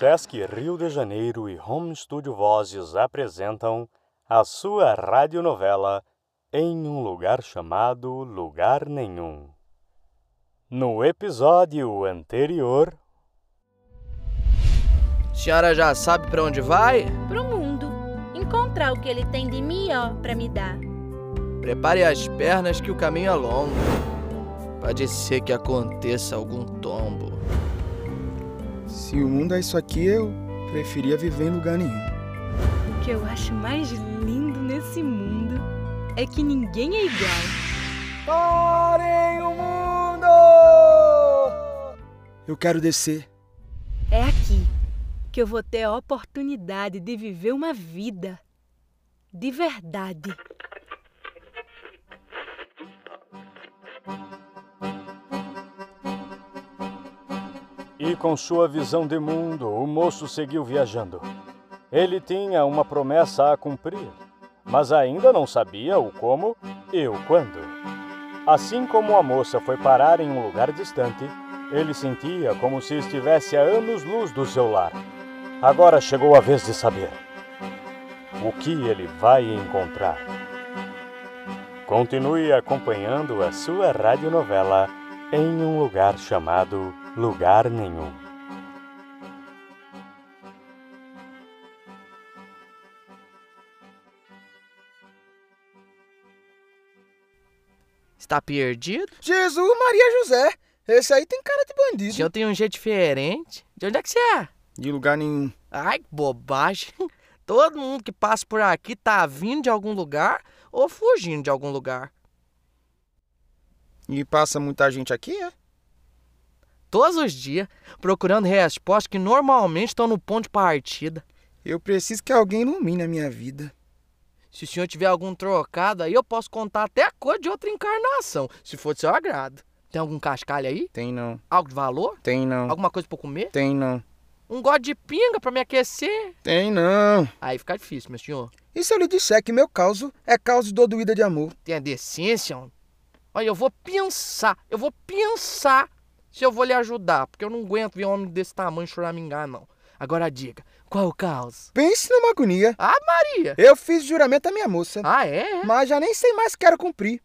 Sesc Rio de Janeiro e Home Studio Vozes apresentam a sua radionovela Em um Lugar Chamado Lugar Nenhum. No episódio anterior. Senhora já sabe para onde vai? Pro mundo. Encontrar o que ele tem de melhor para me dar. Prepare as pernas que o caminho é longo. Pode ser que aconteça algum tombo. Se o mundo é isso aqui, eu preferia viver em lugar nenhum. O que eu acho mais lindo nesse mundo é que ninguém é igual. Parem o mundo! Eu quero descer. É aqui que eu vou ter a oportunidade de viver uma vida de verdade. E com sua visão de mundo, o moço seguiu viajando. Ele tinha uma promessa a cumprir, mas ainda não sabia o como e o quando. Assim como a moça foi parar em um lugar distante, ele sentia como se estivesse a anos-luz do seu lar. Agora chegou a vez de saber o que ele vai encontrar. Continue acompanhando a sua radionovela em um lugar chamado Lugar Nenhum. Está perdido? Jesus, Maria José. Esse aí tem cara de bandido. senhor tem um jeito diferente. De onde é que você é? De lugar nenhum. Ai, que bobagem. Todo mundo que passa por aqui tá vindo de algum lugar ou fugindo de algum lugar. E passa muita gente aqui, é? Todos os dias, procurando respostas que normalmente estão no ponto de partida. Eu preciso que alguém ilumine a minha vida. Se o senhor tiver algum trocado aí, eu posso contar até a cor de outra encarnação, se for de seu agrado. Tem algum cascalho aí? Tem não. Algo de valor? Tem não. Alguma coisa pra comer? Tem não. Um gole de pinga pra me aquecer? Tem não. Aí fica difícil, meu senhor. E se eu lhe disser que meu causo é causa do doída de amor? Tenha decência, homem. Olha, eu vou pensar, eu vou pensar se eu vou lhe ajudar, porque eu não aguento ver um homem desse tamanho choramingar, não. Agora diga, qual o caos? Pense numa agonia. Ah, Maria! Eu fiz juramento à minha moça, Ah, é? mas já nem sei mais que quero cumprir.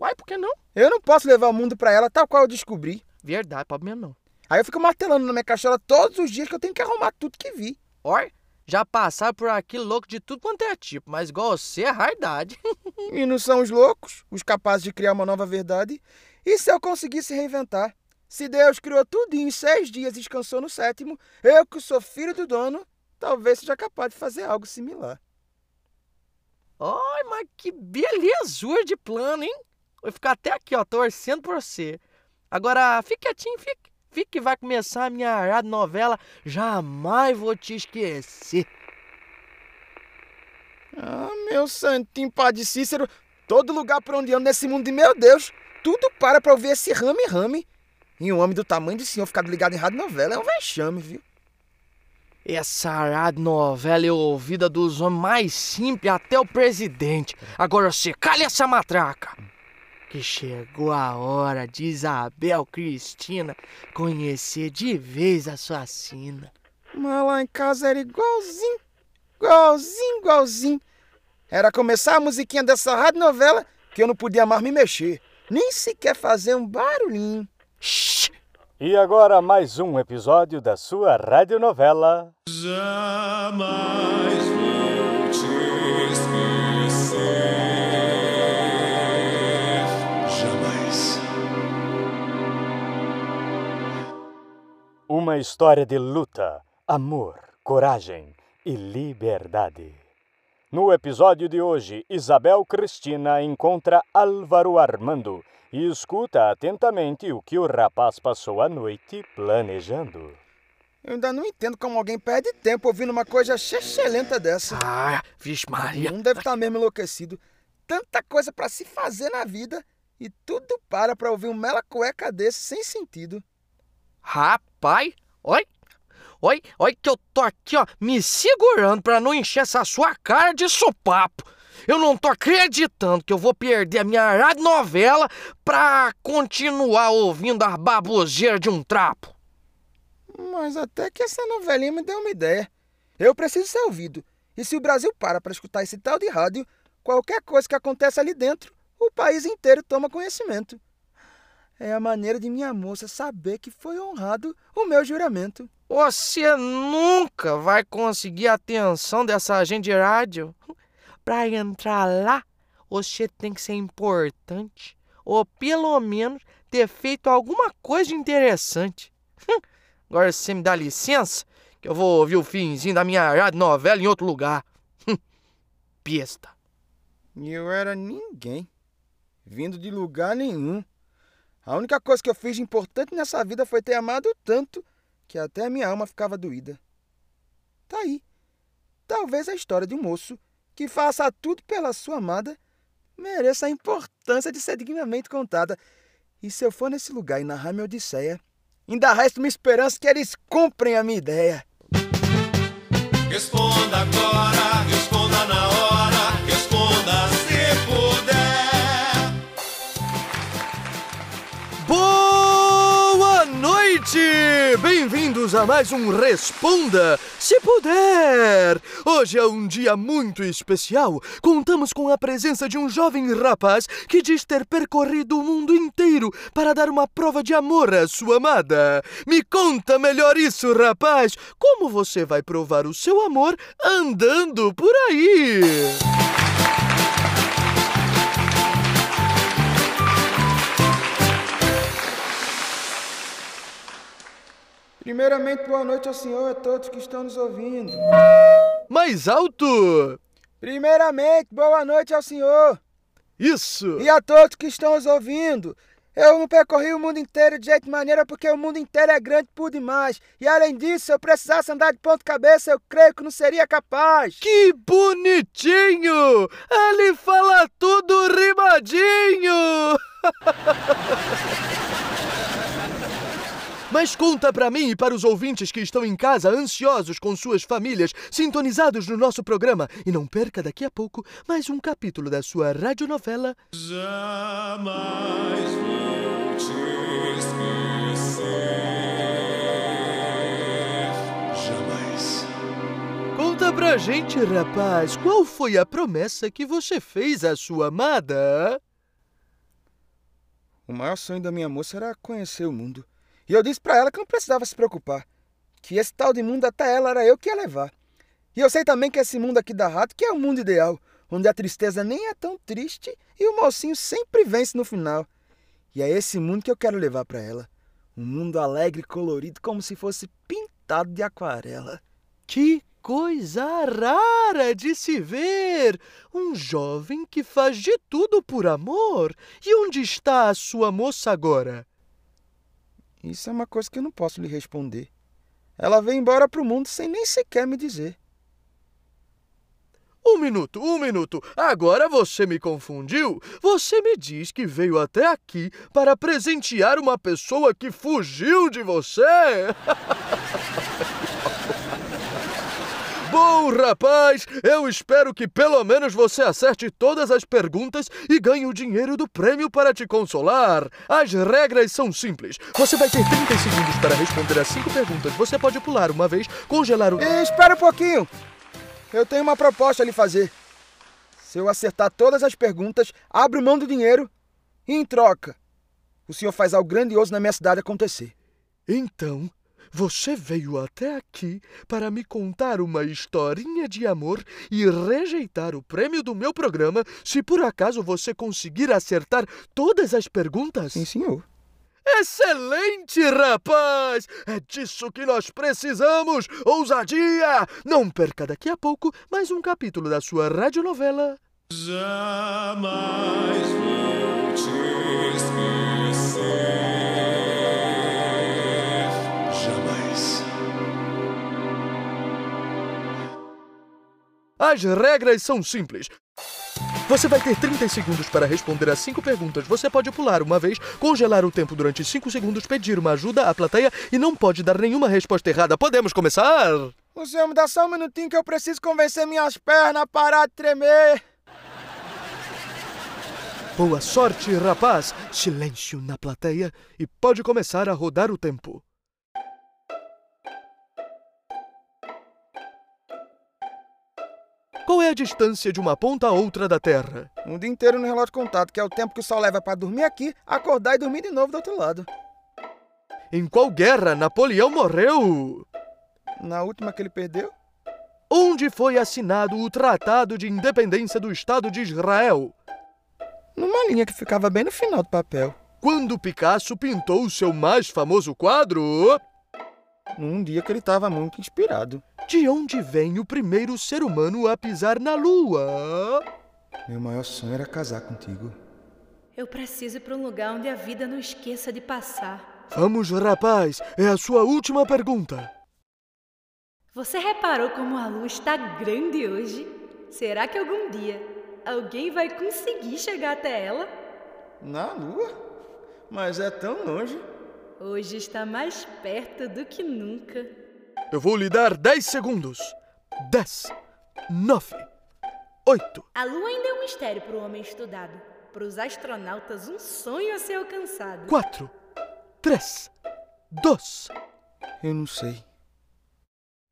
Uai, por que não? Eu não posso levar o mundo pra ela tal qual eu descobri. Verdade, mesmo não. Aí eu fico martelando na minha cachola todos os dias que eu tenho que arrumar tudo que vi. Olha, já passaram por aqui louco de tudo quanto é tipo, mas igual você é raridade. E não são os loucos, os capazes de criar uma nova verdade. E se eu conseguisse reinventar? Se Deus criou tudo em seis dias e descansou no sétimo, eu que sou filho do dono, talvez seja capaz de fazer algo similar. Ai, mas que belezura de plano, hein? Vou ficar até aqui, ó, torcendo por você. Agora, fique quietinho, fique. Fique que vai começar a minha rádio novela Jamais Vou Te Esquecer. Ah, meu santinho Padre Cícero, todo lugar por onde ando nesse mundo de meu Deus, tudo para pra ouvir esse rame-rame. E um homem do tamanho do senhor ficar ligado em rádio novela é um vexame, viu? Essa rádio novela é ouvida dos homens mais simples até o presidente. Agora você cale essa matraca. Que chegou a hora de Isabel Cristina conhecer de vez a sua sina. Mas lá em casa era igualzinho, igualzinho, igualzinho. Era começar a musiquinha dessa rádio novela que eu não podia mais me mexer, nem sequer fazer um barulhinho. E agora mais um episódio da sua radionovela Jamais vou te esquecer. Jamais. Uma história de luta, amor, coragem e liberdade. No episódio de hoje, Isabel Cristina encontra Álvaro Armando e escuta atentamente o que o rapaz passou a noite planejando. Eu ainda não entendo como alguém perde tempo ouvindo uma coisa excelente dessa. Ah, vixe Maria. Um deve estar mesmo enlouquecido. Tanta coisa pra se fazer na vida e tudo para pra ouvir um mela cueca desse sem sentido. Rapaz, oi, oi, oi que eu tô aqui, ó, me segurando pra não encher essa sua cara de sopapo. Eu não tô acreditando que eu vou perder a minha rádio novela pra continuar ouvindo as baboseiras de um trapo. Mas até que essa novelinha me deu uma ideia. Eu preciso ser ouvido. E se o Brasil para para escutar esse tal de rádio, qualquer coisa que acontece ali dentro, o país inteiro toma conhecimento. É a maneira de minha moça saber que foi honrado o meu juramento. Você nunca vai conseguir a atenção dessa agente de rádio. Para entrar lá, você tem que ser importante ou pelo menos ter feito alguma coisa interessante. Agora você me dá licença que eu vou ouvir o finzinho da minha rádio novela em outro lugar. Besta. E eu era ninguém, vindo de lugar nenhum. A única coisa que eu fiz de importante nessa vida foi ter amado tanto que até a minha alma ficava doída. Tá aí. Talvez a história de um moço que faça tudo pela sua amada mereça a importância de ser dignamente contada. E se eu for nesse lugar e narrar minha odisseia, ainda resta uma esperança que eles cumprem a minha ideia. Responda agora, responda na hora, responda se puder. Boa noite! Bem-vindos a mais um Responda, se puder! Hoje é um dia muito especial. Contamos com a presença de um jovem rapaz que diz ter percorrido o mundo inteiro para dar uma prova de amor à sua amada. Me conta melhor isso, rapaz! Como você vai provar o seu amor andando por aí? Primeiramente, boa noite ao senhor e a todos que estão nos ouvindo. Mais alto! Primeiramente, boa noite ao senhor Isso! e a todos que estão nos ouvindo. Eu não percorri o mundo inteiro de jeito maneira porque o mundo inteiro é grande por demais. E além disso, se eu precisasse andar de ponta cabeça, eu creio que não seria capaz. Que bonitinho! Ele fala tudo rimadinho! Mas conta pra mim e para os ouvintes que estão em casa ansiosos com suas famílias, sintonizados no nosso programa, e não perca daqui a pouco mais um capítulo da sua radionovela Jamais vou te esquecer. Jamais. Conta pra gente, rapaz, qual foi a promessa que você fez à sua amada? O maior sonho da minha moça era conhecer o mundo. E eu disse pra ela que não precisava se preocupar. Que esse tal de mundo até ela era eu que ia levar. E eu sei também que esse mundo aqui da rato que é o mundo ideal, onde a tristeza nem é tão triste e o mocinho sempre vence no final. E é esse mundo que eu quero levar pra ela. Um mundo alegre e colorido como se fosse pintado de aquarela. Que coisa rara de se ver! Um jovem que faz de tudo por amor. E onde está a sua moça agora? Isso é uma coisa que eu não posso lhe responder. Ela veio embora pro mundo sem nem sequer me dizer. Um minuto, um minuto. Agora você me confundiu. Você me diz que veio até aqui para presentear uma pessoa que fugiu de você. Bom, rapaz, eu espero que pelo menos você acerte todas as perguntas e ganhe o dinheiro do prêmio para te consolar. As regras são simples. Você vai ter 30 segundos para responder a cinco perguntas. Você pode pular uma vez, congelar o. E espera um pouquinho. Eu tenho uma proposta a lhe fazer. Se eu acertar todas as perguntas, abro mão do dinheiro e, em troca, o senhor faz algo grandioso na minha cidade acontecer. Então, você veio até aqui para me contar uma historinha de amor e rejeitar o prêmio do meu programa se por acaso você conseguir acertar todas as perguntas? Sim, senhor. Excelente, rapaz! É disso que nós precisamos! Ousadia! Não perca daqui a pouco mais um capítulo da sua radionovela. Jamais vou te esquecer. As regras são simples. Você vai ter 30 segundos para responder a cinco perguntas. Você pode pular uma vez, congelar o tempo durante 5 segundos, pedir uma ajuda à plateia e não pode dar nenhuma resposta errada. Podemos começar? O senhor me dá só um minutinho que eu preciso convencer minhas pernas a parar de tremer. Boa sorte, rapaz! Silêncio na plateia e pode começar a rodar o tempo. Qual é a distância de uma ponta a outra da Terra? Um dia inteiro no relógio de contato, que é o tempo que o sol leva para dormir aqui, acordar e dormir de novo do outro lado. Em qual guerra Napoleão morreu? Na última que ele perdeu? Onde foi assinado o Tratado de Independência do Estado de Israel? Numa linha que ficava bem no final do papel. Quando Picasso pintou seu mais famoso quadro? Num dia que ele estava muito inspirado. De onde vem o primeiro ser humano a pisar na Lua? Meu maior sonho era casar contigo. Eu preciso ir para um lugar onde a vida não esqueça de passar. Vamos, rapaz, é a sua última pergunta. Você reparou como a lua está grande hoje? Será que algum dia alguém vai conseguir chegar até ela? Na lua? Mas é tão longe. Hoje está mais perto do que nunca. Eu vou lhe dar 10 segundos. 10, 9, 8. A lua ainda é um mistério para o homem estudado. Para os astronautas, um sonho a ser alcançado. 4, 3, 2. Eu não sei.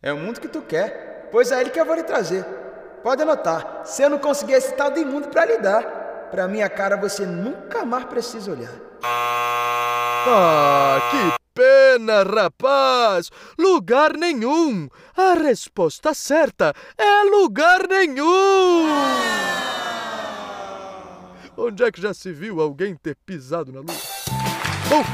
É o mundo que tu quer. Pois é ele que eu vou lhe trazer. Pode anotar. Se eu não conseguir esse tal de imundo para lhe dar, pra minha cara você nunca mais precisa olhar. Ah, que pena, rapaz! Lugar nenhum! A resposta certa é lugar nenhum! Onde é que já se viu alguém ter pisado na lua? Bom,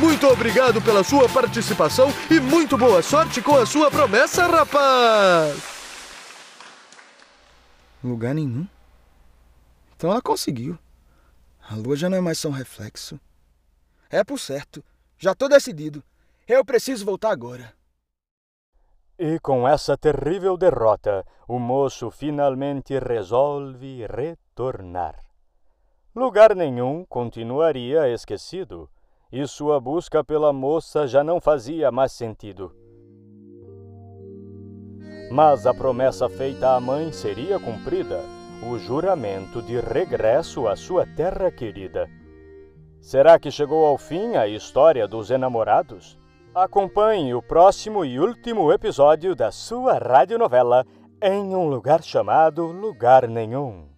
muito obrigado pela sua participação e muito boa sorte com a sua promessa, rapaz! Lugar nenhum? Então ela conseguiu. A lua já não é mais só um reflexo. É por certo. Já tô decidido. Eu preciso voltar agora. E com essa terrível derrota, o moço finalmente resolve retornar. Lugar nenhum continuaria esquecido, e sua busca pela moça já não fazia mais sentido. Mas a promessa feita à mãe seria cumprida, o juramento de regresso à sua terra querida. Será que chegou ao fim a história dos enamorados? Acompanhe o próximo e último episódio da sua radionovela Em um Lugar Chamado Lugar Nenhum.